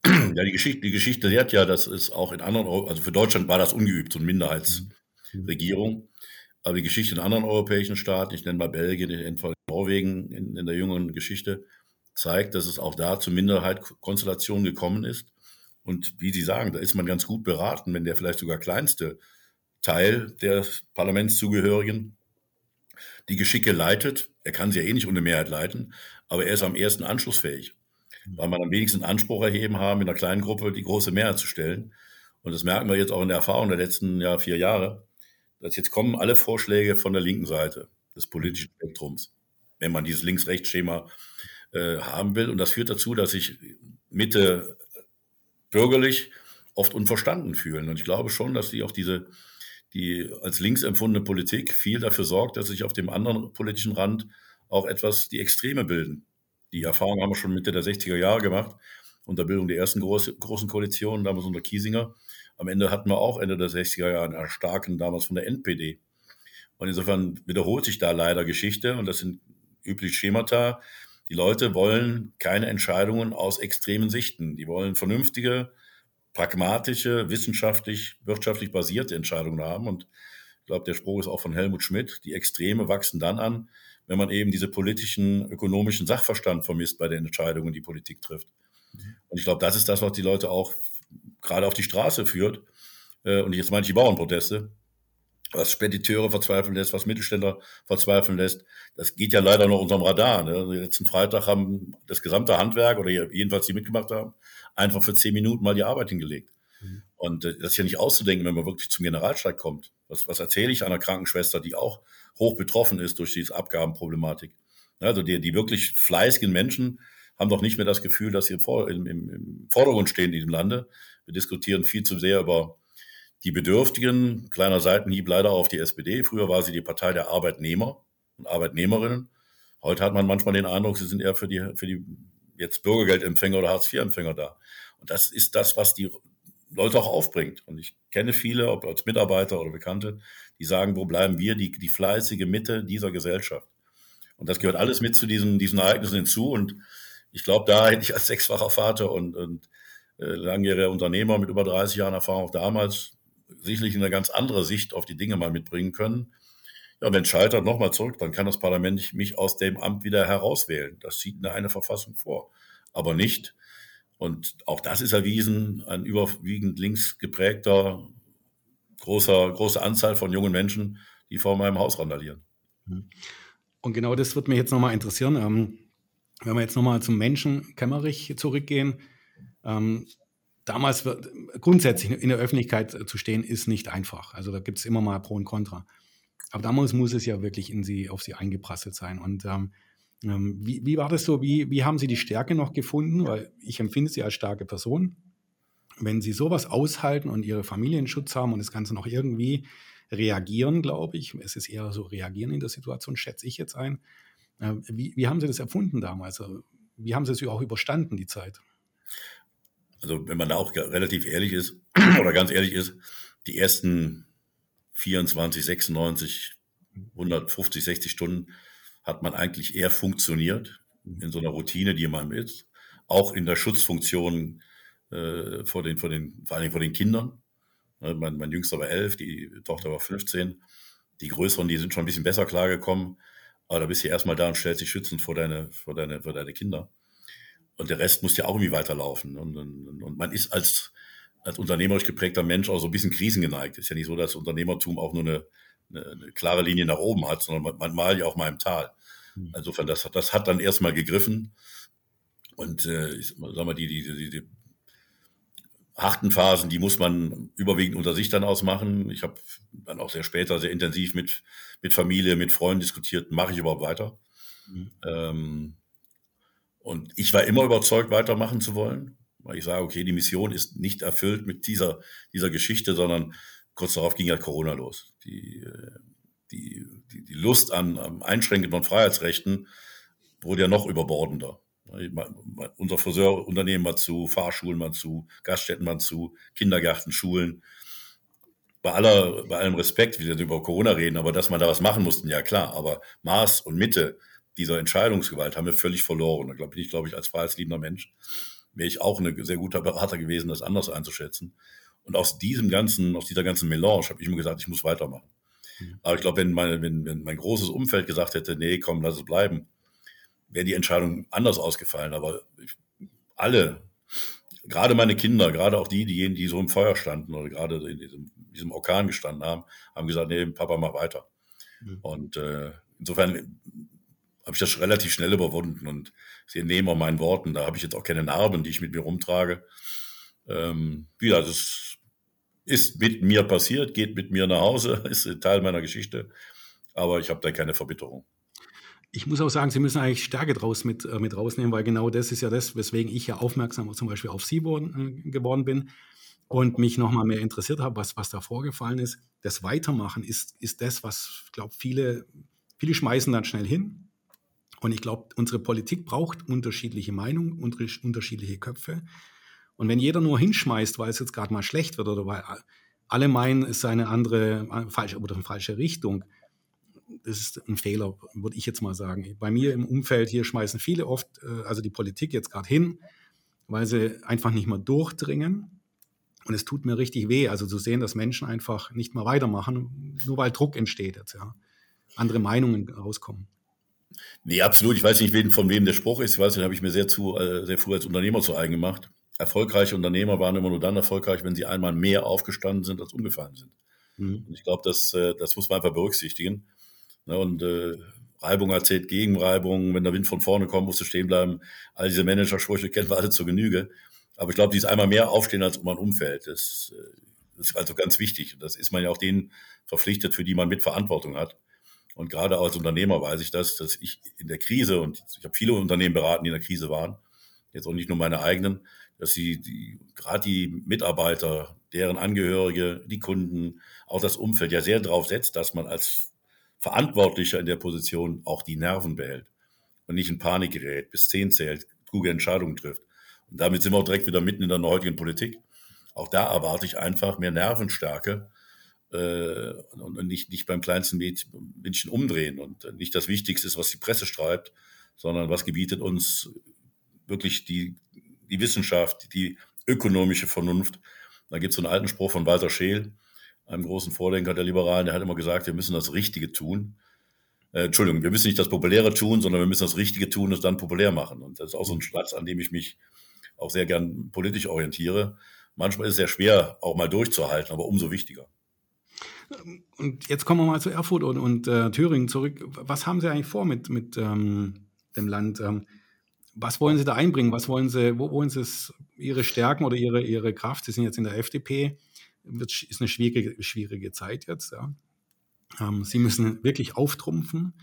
Ja, die Geschichte, die Geschichte lehrt ja, dass es auch in anderen, also für Deutschland war das ungeübt, so eine Minderheitsregierung. Aber die Geschichte in anderen europäischen Staaten, ich nenne mal Belgien, in Norwegen in, in der jüngeren Geschichte, zeigt, dass es auch da zu Minderheitskonstellationen gekommen ist. Und wie Sie sagen, da ist man ganz gut beraten, wenn der vielleicht sogar kleinste Teil der Parlamentszugehörigen die Geschicke leitet. Er kann sie ja eh nicht ohne Mehrheit leiten, aber er ist am ersten anschlussfähig, weil man am wenigsten Anspruch erheben haben, in einer kleinen Gruppe die große Mehrheit zu stellen. Und das merken wir jetzt auch in der Erfahrung der letzten ja, vier Jahre, dass jetzt kommen alle Vorschläge von der linken Seite des politischen Spektrums, wenn man dieses Links-Rechts-Schema äh, haben will. Und das führt dazu, dass sich Mitte bürgerlich oft unverstanden fühlen. Und ich glaube schon, dass die auch diese die als links empfundene Politik viel dafür sorgt, dass sich auf dem anderen politischen Rand auch etwas die Extreme bilden. Die Erfahrung haben wir schon Mitte der 60er Jahre gemacht, unter Bildung der ersten groß, großen Koalition, damals unter Kiesinger. Am Ende hatten wir auch Ende der 60er Jahre einen starken, damals von der NPD. Und insofern wiederholt sich da leider Geschichte und das sind übliche Schemata. Die Leute wollen keine Entscheidungen aus extremen Sichten. Die wollen vernünftige, pragmatische, wissenschaftlich, wirtschaftlich basierte Entscheidungen haben. Und ich glaube, der Spruch ist auch von Helmut Schmidt. Die Extreme wachsen dann an, wenn man eben diese politischen, ökonomischen Sachverstand vermisst bei den Entscheidungen, die Politik trifft. Und ich glaube, das ist das, was die Leute auch gerade auf die Straße führt. Äh, und jetzt meine ich die Bauernproteste, was Spediteure verzweifeln lässt, was Mittelständler verzweifeln lässt. Das geht ja leider noch unterm Radar. Ne? Also letzten Freitag haben das gesamte Handwerk oder jedenfalls die mitgemacht haben, einfach für zehn Minuten mal die Arbeit hingelegt. Mhm. Und äh, das ist ja nicht auszudenken, wenn man wirklich zum Generalstreik kommt. Was, was erzähle ich einer Krankenschwester, die auch hoch betroffen ist durch diese Abgabenproblematik? Also die, die wirklich fleißigen Menschen haben doch nicht mehr das Gefühl, dass sie im, im, im Vordergrund stehen in diesem Lande. Wir diskutieren viel zu sehr über die Bedürftigen. Kleiner Seitenhieb leider auf die SPD. Früher war sie die Partei der Arbeitnehmer und Arbeitnehmerinnen. Heute hat man manchmal den Eindruck, sie sind eher für die, für die jetzt Bürgergeldempfänger oder Hartz-IV-Empfänger da. Und das ist das, was die Leute auch aufbringt. Und ich kenne viele, ob als Mitarbeiter oder Bekannte, die sagen, wo bleiben wir, die, die fleißige Mitte dieser Gesellschaft. Und das gehört alles mit zu diesen, diesen Ereignissen hinzu. Und ich glaube, da hätte ich als sechsfacher Vater und, und langjähriger Unternehmer mit über 30 Jahren Erfahrung auch damals sicherlich eine ganz andere Sicht auf die Dinge mal mitbringen können. Ja, wenn es scheitert, nochmal zurück, dann kann das Parlament mich aus dem Amt wieder herauswählen. Das sieht eine Verfassung vor. Aber nicht, und auch das ist erwiesen, ein überwiegend links geprägter, großer, große Anzahl von jungen Menschen, die vor meinem Haus randalieren. Mhm. Und genau das wird mich jetzt nochmal interessieren. Ähm, wenn wir jetzt nochmal zum Menschen Kämmerich zurückgehen, ähm, damals grundsätzlich in der Öffentlichkeit zu stehen, ist nicht einfach. Also da gibt es immer mal Pro und Contra. Aber damals muss es ja wirklich in sie, auf sie eingeprasselt sein. Und ähm, ähm, wie, wie war das so? Wie, wie haben Sie die Stärke noch gefunden? Weil ich empfinde Sie als starke Person. Wenn Sie sowas aushalten und Ihre Familienschutz haben und das Ganze noch irgendwie reagieren, glaube ich, es ist eher so reagieren in der Situation, schätze ich jetzt ein. Äh, wie, wie haben Sie das erfunden damals? Also, wie haben Sie es auch überstanden, die Zeit? Also, wenn man da auch relativ ehrlich ist oder ganz ehrlich ist, die ersten 24, 96, 150, 60 Stunden hat man eigentlich eher funktioniert in so einer Routine, die man ist. Auch in der Schutzfunktion äh, vor, den, vor, den, vor allem vor den Kindern. Ne, mein, mein Jüngster war elf, die Tochter war 15. Die Größeren, die sind schon ein bisschen besser klargekommen. Aber da bist du erstmal da und stellst dich schützend vor deine, vor deine, vor deine Kinder. Und der Rest muss ja auch irgendwie weiterlaufen. Und, und, und man ist als, als unternehmerisch geprägter Mensch auch so ein bisschen krisengeneigt. Ist ja nicht so, dass Unternehmertum auch nur eine, eine, eine klare Linie nach oben hat, sondern man, man mal ja auch mal im Tal. Hm. Insofern, das, das hat dann erstmal gegriffen. Und äh, ich sag mal, die, die, die, die harten Phasen, die muss man überwiegend unter sich dann ausmachen. Ich habe dann auch sehr später sehr intensiv mit, mit Familie, mit Freunden diskutiert, mache ich überhaupt weiter. Mhm. Ähm, und ich war immer überzeugt, weitermachen zu wollen, weil ich sage, okay, die Mission ist nicht erfüllt mit dieser, dieser Geschichte, sondern kurz darauf ging ja Corona los. Die, äh, die, die, die Lust an, am Einschränken von Freiheitsrechten wurde ja noch überbordender. Unser Friseurunternehmen war zu, Fahrschulen war zu, Gaststätten waren zu, Kindergärten, Schulen. Bei, aller, bei allem Respekt, wie wir über Corona reden, aber dass man da was machen mussten, ja klar. Aber Maß und Mitte dieser Entscheidungsgewalt haben wir völlig verloren. Da bin ich, glaube ich, als freiheitsliebender Mensch, wäre ich auch ein sehr guter Berater gewesen, das anders einzuschätzen. Und aus diesem ganzen, aus dieser ganzen Melange habe ich mir gesagt, ich muss weitermachen. Mhm. Aber ich glaube, wenn, meine, wenn, wenn mein großes Umfeld gesagt hätte, nee, komm, lass es bleiben, wäre die Entscheidung anders ausgefallen. Aber ich, alle, gerade meine Kinder, gerade auch die, diejenigen, die so im Feuer standen oder gerade in diesem, diesem Orkan gestanden haben, haben gesagt, nee, Papa, mach weiter. Mhm. Und äh, insofern habe ich das relativ schnell überwunden und sie entnehmen auch meinen Worten. Da habe ich jetzt auch keine Narben, die ich mit mir rumtrage. Ähm, wieder, das ist mit mir passiert, geht mit mir nach Hause, ist Teil meiner Geschichte, aber ich habe da keine Verbitterung. Ich muss auch sagen, Sie müssen eigentlich Stärke draus mit, äh, mit rausnehmen, weil genau das ist ja das, weswegen ich ja aufmerksam zum Beispiel auf Sie worden, äh, geworden bin und mich nochmal mehr interessiert habe, was, was da vorgefallen ist. Das Weitermachen ist, ist das, was, ich glaube, viele, viele schmeißen dann schnell hin. Und ich glaube, unsere Politik braucht unterschiedliche Meinungen, unterschiedliche Köpfe. Und wenn jeder nur hinschmeißt, weil es jetzt gerade mal schlecht wird oder weil alle meinen, es sei eine andere, äh, falsche oder eine falsche Richtung, das ist ein Fehler, würde ich jetzt mal sagen. Bei mir im Umfeld hier schmeißen viele oft, äh, also die Politik jetzt gerade hin, weil sie einfach nicht mehr durchdringen. Und es tut mir richtig weh, also zu sehen, dass Menschen einfach nicht mehr weitermachen, nur weil Druck entsteht jetzt, ja. Andere Meinungen rauskommen. Nee, absolut. Ich weiß nicht, von wem der Spruch ist. Ich weiß, den habe ich mir sehr zu, äh, sehr früh als Unternehmer zu eigen gemacht erfolgreiche Unternehmer waren immer nur dann erfolgreich, wenn sie einmal mehr aufgestanden sind, als umgefallen sind. Mhm. Und ich glaube, das, äh, das muss man einfach berücksichtigen. Ne, und äh, Reibung erzählt gegen Reibung. Wenn der Wind von vorne kommt, musst du stehen bleiben. All diese Managersprüche kennen wir alle zur Genüge. Aber ich glaube, die ist einmal mehr aufstehen, als um man umfällt. Das, äh, das ist also ganz wichtig. Das ist man ja auch denen verpflichtet, für die man mit Verantwortung hat. Und gerade als Unternehmer weiß ich das, dass ich in der Krise, und ich habe viele Unternehmen beraten, die in der Krise waren, jetzt auch nicht nur meine eigenen, dass sie die, gerade die Mitarbeiter, deren Angehörige, die Kunden, auch das Umfeld ja sehr darauf setzt, dass man als Verantwortlicher in der Position auch die Nerven behält und nicht in Panik gerät, bis zehn zählt, kluge Entscheidungen trifft. Und damit sind wir auch direkt wieder mitten in der heutigen Politik. Auch da erwarte ich einfach mehr Nervenstärke äh, und nicht, nicht beim kleinsten Mädchen umdrehen. Und nicht das Wichtigste ist, was die Presse schreibt, sondern was gebietet uns wirklich die die Wissenschaft, die ökonomische Vernunft. Da gibt es so einen alten Spruch von Walter Scheel, einem großen Vordenker der Liberalen, der hat immer gesagt, wir müssen das Richtige tun. Äh, Entschuldigung, wir müssen nicht das Populäre tun, sondern wir müssen das Richtige tun und es dann populär machen. Und das ist auch so ein Platz, an dem ich mich auch sehr gern politisch orientiere. Manchmal ist es sehr schwer, auch mal durchzuhalten, aber umso wichtiger. Und jetzt kommen wir mal zu Erfurt und, und äh, Thüringen zurück. Was haben Sie eigentlich vor mit, mit ähm, dem Land? Ähm, was wollen Sie da einbringen? Was wollen Sie, wo wollen Sie es, Ihre Stärken oder Ihre, Ihre Kraft? Sie sind jetzt in der FDP, wird, ist eine schwierige, schwierige Zeit jetzt. Ja. Ähm, Sie müssen wirklich auftrumpfen.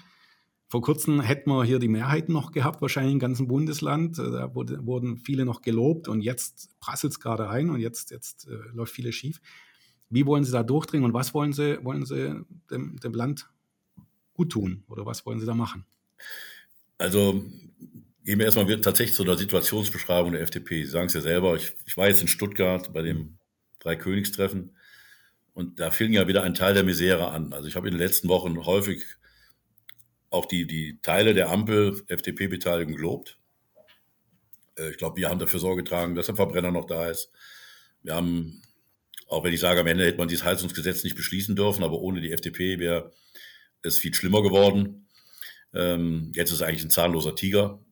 Vor kurzem hätten wir hier die Mehrheiten noch gehabt, wahrscheinlich im ganzen Bundesland. Äh, da wurde, wurden viele noch gelobt und jetzt prasselt es gerade ein und jetzt, jetzt äh, läuft vieles schief. Wie wollen Sie da durchdringen und was wollen Sie, wollen Sie dem, dem Land gut tun oder was wollen Sie da machen? Also Gehen wir erstmal tatsächlich zu der Situationsbeschreibung der FDP. Sie sagen es ja selber, ich, ich war jetzt in Stuttgart bei dem Dreikönigstreffen und da fing ja wieder ein Teil der Misere an. Also ich habe in den letzten Wochen häufig auch die, die Teile der Ampel FDP-Beteiligung gelobt. Äh, ich glaube, wir haben dafür Sorge getragen, dass der Verbrenner noch da ist. Wir haben, auch wenn ich sage, am Ende hätte man dieses Heizungsgesetz nicht beschließen dürfen, aber ohne die FDP wäre es viel schlimmer geworden. Ähm, jetzt ist es eigentlich ein zahnloser Tiger.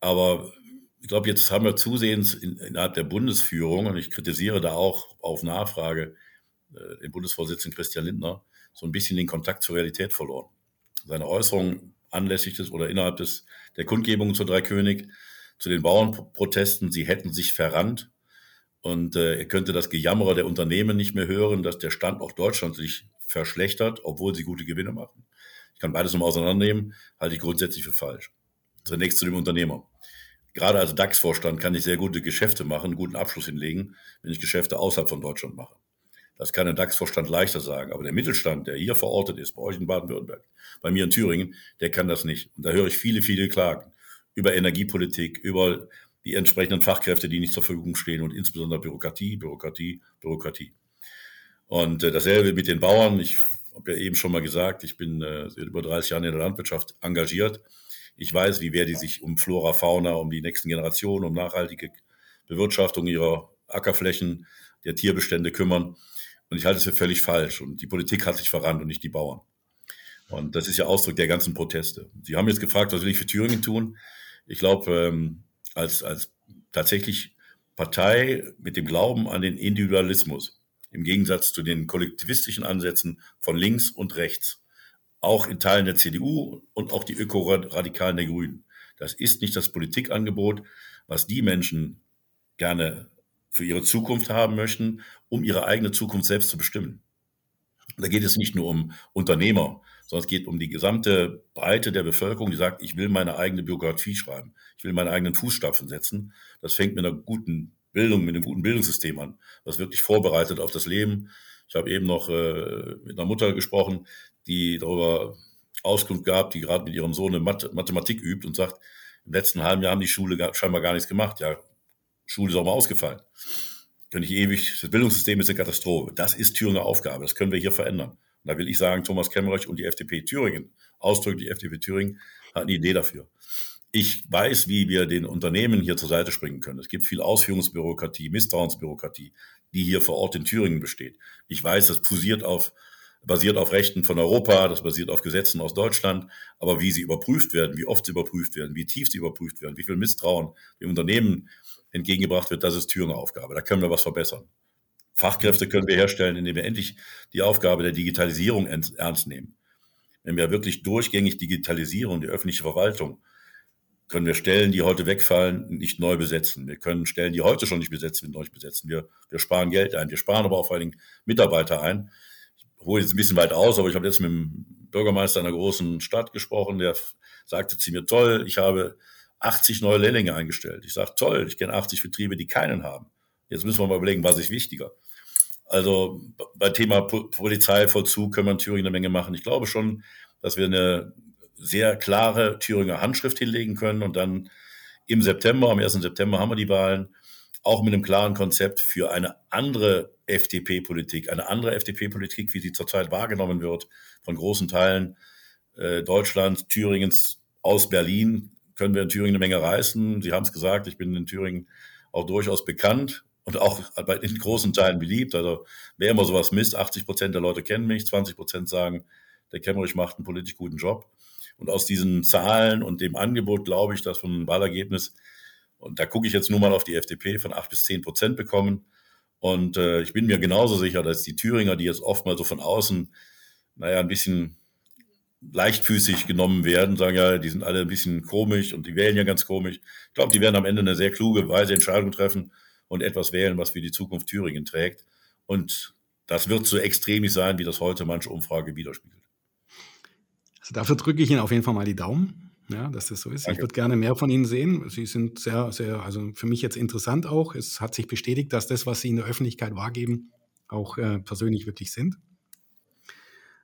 Aber ich glaube, jetzt haben wir zusehends in, innerhalb der Bundesführung, und ich kritisiere da auch auf Nachfrage äh, den Bundesvorsitzenden Christian Lindner, so ein bisschen den Kontakt zur Realität verloren. Seine Äußerung anlässlich des oder innerhalb des, der Kundgebung zur Dreikönig, zu den Bauernprotesten, sie hätten sich verrannt. Und äh, er könnte das Gejammerer der Unternehmen nicht mehr hören, dass der Standort Deutschland sich verschlechtert, obwohl sie gute Gewinne machen. Ich kann beides nochmal auseinandernehmen, halte ich grundsätzlich für falsch. Zunächst zu dem Unternehmer. Gerade als DAX-Vorstand kann ich sehr gute Geschäfte machen, guten Abschluss hinlegen, wenn ich Geschäfte außerhalb von Deutschland mache. Das kann ein DAX-Vorstand leichter sagen. Aber der Mittelstand, der hier verortet ist, bei euch in Baden-Württemberg, bei mir in Thüringen, der kann das nicht. Und da höre ich viele, viele Klagen über Energiepolitik, über die entsprechenden Fachkräfte, die nicht zur Verfügung stehen und insbesondere Bürokratie, Bürokratie, Bürokratie. Und äh, dasselbe mit den Bauern. Ich habe ja eben schon mal gesagt, ich bin äh, seit über 30 Jahren in der Landwirtschaft engagiert. Ich weiß, wie Verdi sich um Flora, Fauna, um die nächsten Generationen, um nachhaltige Bewirtschaftung ihrer Ackerflächen, der Tierbestände kümmern. Und ich halte es für völlig falsch. Und die Politik hat sich verrannt und nicht die Bauern. Und das ist ja Ausdruck der ganzen Proteste. Sie haben jetzt gefragt, was will ich für Thüringen tun? Ich glaube, ähm, als, als tatsächlich Partei mit dem Glauben an den Individualismus, im Gegensatz zu den kollektivistischen Ansätzen von links und rechts, auch in Teilen der CDU und auch die Ökoradikalen der Grünen. Das ist nicht das Politikangebot, was die Menschen gerne für ihre Zukunft haben möchten, um ihre eigene Zukunft selbst zu bestimmen. Da geht es nicht nur um Unternehmer, sondern es geht um die gesamte Breite der Bevölkerung, die sagt, ich will meine eigene Biografie schreiben, ich will meine eigenen Fußstapfen setzen. Das fängt mit einer guten Bildung, mit einem guten Bildungssystem an, was wirklich vorbereitet auf das Leben. Ich habe eben noch äh, mit einer Mutter gesprochen, die darüber Auskunft gab, die gerade mit ihrem Sohn eine Math Mathematik übt und sagt, im letzten halben Jahr haben die Schule gar, scheinbar gar nichts gemacht. Ja, Schule ist auch mal ausgefallen. Können ich ewig, das Bildungssystem ist eine Katastrophe. Das ist Thüringer Aufgabe, das können wir hier verändern. Da will ich sagen, Thomas Kemmerich und die FDP Thüringen, ausdrücklich die FDP Thüringen, hat eine Idee dafür. Ich weiß, wie wir den Unternehmen hier zur Seite springen können. Es gibt viel Ausführungsbürokratie, Misstrauensbürokratie, die hier vor Ort in Thüringen besteht. Ich weiß, das fusiert auf, basiert auf Rechten von Europa, das basiert auf Gesetzen aus Deutschland. Aber wie sie überprüft werden, wie oft sie überprüft werden, wie tief sie überprüft werden, wie viel Misstrauen dem Unternehmen entgegengebracht wird, das ist Thüringer Aufgabe. Da können wir was verbessern. Fachkräfte können wir herstellen, indem wir endlich die Aufgabe der Digitalisierung ernst nehmen. Wenn wir wirklich durchgängig digitalisieren, die öffentliche Verwaltung, können wir Stellen, die heute wegfallen, nicht neu besetzen. Wir können Stellen, die heute schon nicht besetzt sind, neu besetzen. Wir, wir sparen Geld ein. Wir sparen aber auch vor allen Dingen Mitarbeiter ein. Ich hole jetzt ein bisschen weit aus, aber ich habe jetzt mit dem Bürgermeister einer großen Stadt gesprochen, der sagte zu mir, toll, ich habe 80 neue Lehrlinge eingestellt. Ich sage, toll, ich kenne 80 Betriebe, die keinen haben. Jetzt müssen wir mal überlegen, was ist wichtiger. Also bei Thema Polizeivollzug können wir in Thüringen eine Menge machen. Ich glaube schon, dass wir eine sehr klare Thüringer Handschrift hinlegen können und dann im September, am 1. September haben wir die Wahlen, auch mit einem klaren Konzept für eine andere FDP-Politik, eine andere FDP-Politik, wie sie zurzeit wahrgenommen wird von großen Teilen äh, Deutschlands, Thüringens aus Berlin, können wir in Thüringen eine Menge reißen. Sie haben es gesagt, ich bin in Thüringen auch durchaus bekannt und auch in großen Teilen beliebt. Also wer immer sowas misst, 80 Prozent der Leute kennen mich, 20 Prozent sagen, der Kemmerich macht einen politisch guten Job. Und aus diesen Zahlen und dem Angebot glaube ich, dass von ein Wahlergebnis, und da gucke ich jetzt nur mal auf die FDP, von 8 bis 10 Prozent bekommen. Und äh, ich bin mir genauso sicher, dass die Thüringer, die jetzt oft mal so von außen, naja, ein bisschen leichtfüßig genommen werden, sagen ja, die sind alle ein bisschen komisch und die wählen ja ganz komisch. Ich glaube, die werden am Ende eine sehr kluge, weise Entscheidung treffen und etwas wählen, was für die Zukunft Thüringen trägt. Und das wird so extrem sein, wie das heute manche Umfrage widerspiegelt. Also dafür drücke ich Ihnen auf jeden Fall mal die Daumen, ja, dass das so ist. Danke. Ich würde gerne mehr von Ihnen sehen. Sie sind sehr, sehr, also für mich jetzt interessant auch. Es hat sich bestätigt, dass das, was Sie in der Öffentlichkeit wahrgeben, auch äh, persönlich wirklich sind.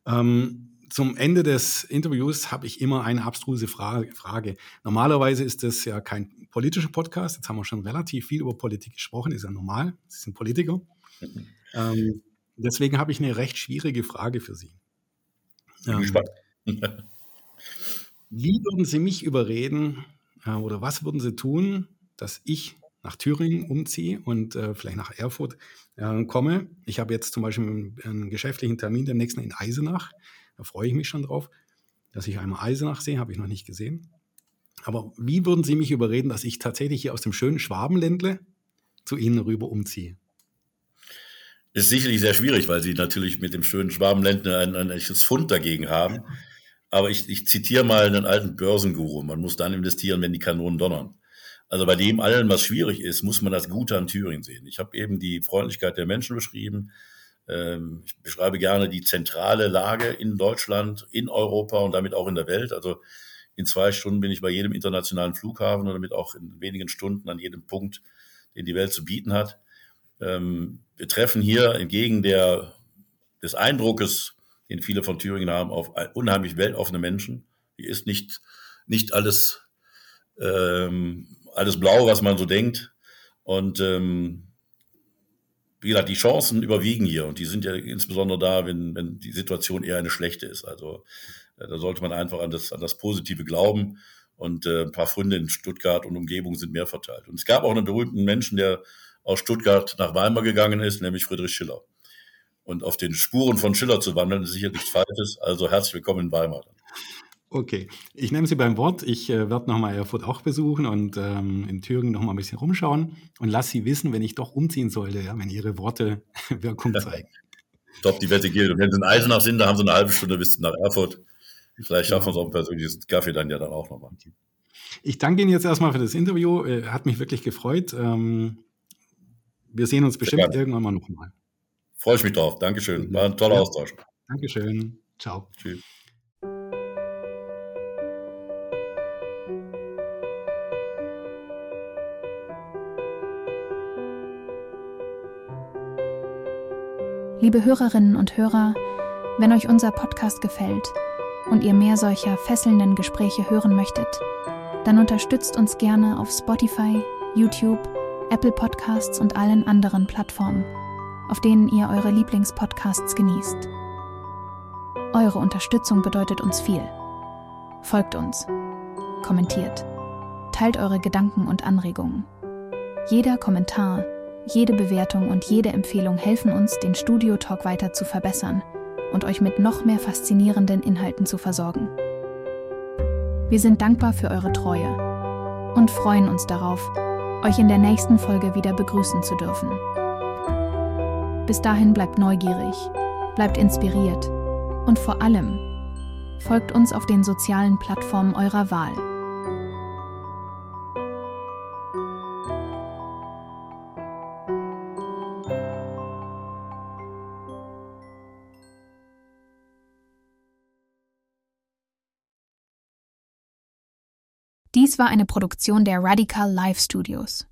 Ähm, zum Ende des Interviews habe ich immer eine abstruse Frage. Normalerweise ist das ja kein politischer Podcast. Jetzt haben wir schon relativ viel über Politik gesprochen. Ist ja normal. Sie sind Politiker. Ähm, deswegen habe ich eine recht schwierige Frage für Sie. Ähm, wie würden Sie mich überreden äh, oder was würden Sie tun, dass ich nach Thüringen umziehe und äh, vielleicht nach Erfurt äh, komme? Ich habe jetzt zum Beispiel einen, einen geschäftlichen Termin demnächst in Eisenach. Da freue ich mich schon drauf, dass ich einmal Eisenach sehe, habe ich noch nicht gesehen. Aber wie würden Sie mich überreden, dass ich tatsächlich hier aus dem schönen Schwabenländle zu Ihnen rüber umziehe? Ist sicherlich sehr schwierig, weil Sie natürlich mit dem schönen Schwabenländle ein, ein echtes Fund dagegen haben. Aber ich, ich zitiere mal einen alten Börsenguru. Man muss dann investieren, wenn die Kanonen donnern. Also bei dem allen, was schwierig ist, muss man das Gute an Thüringen sehen. Ich habe eben die Freundlichkeit der Menschen beschrieben, ähm, ich beschreibe gerne die zentrale Lage in Deutschland, in Europa und damit auch in der Welt. Also in zwei Stunden bin ich bei jedem internationalen Flughafen und damit auch in wenigen Stunden an jedem Punkt, den die Welt zu bieten hat. Ähm, wir treffen hier entgegen der, des Eindruckes, den viele von Thüringen haben, auf unheimlich weltoffene Menschen. Hier ist nicht, nicht alles, ähm, alles blau, was man so denkt. Und ähm, wie gesagt, die Chancen überwiegen hier und die sind ja insbesondere da, wenn, wenn die Situation eher eine schlechte ist. Also äh, da sollte man einfach an das, an das Positive glauben Und äh, ein paar Funde in Stuttgart und Umgebung sind mehr verteilt. Und es gab auch einen berühmten Menschen, der aus Stuttgart nach Weimar gegangen ist, nämlich Friedrich Schiller. Und auf den Spuren von Schiller zu wandeln, ist sicher nichts Falsches. Also herzlich willkommen in Weimar. Okay, ich nehme Sie beim Wort. Ich äh, werde nochmal Erfurt auch besuchen und ähm, in Thüringen nochmal ein bisschen rumschauen und lasse Sie wissen, wenn ich doch umziehen sollte, ja, wenn Ihre Worte Wirkung zeigen. Top, die Wette gilt. Und wenn Sie in Eisenach sind, da haben Sie eine halbe Stunde bis nach Erfurt. Vielleicht schaffen wir es auch ein persönliches Kaffee dann ja dann auch nochmal. Ich danke Ihnen jetzt erstmal für das Interview. Äh, hat mich wirklich gefreut. Ähm, wir sehen uns bestimmt irgendwann mal nochmal. Freue ich mich drauf. Dankeschön. War ein toller ja. Austausch. Dankeschön. Ciao. Tschüss. Liebe Hörerinnen und Hörer, wenn euch unser Podcast gefällt und ihr mehr solcher fesselnden Gespräche hören möchtet, dann unterstützt uns gerne auf Spotify, YouTube, Apple Podcasts und allen anderen Plattformen, auf denen ihr eure Lieblingspodcasts genießt. Eure Unterstützung bedeutet uns viel. Folgt uns, kommentiert, teilt eure Gedanken und Anregungen. Jeder Kommentar jede Bewertung und jede Empfehlung helfen uns, den Studio Talk weiter zu verbessern und euch mit noch mehr faszinierenden Inhalten zu versorgen. Wir sind dankbar für eure Treue und freuen uns darauf, euch in der nächsten Folge wieder begrüßen zu dürfen. Bis dahin bleibt neugierig, bleibt inspiriert und vor allem folgt uns auf den sozialen Plattformen eurer Wahl. Dies war eine Produktion der Radical Live Studios.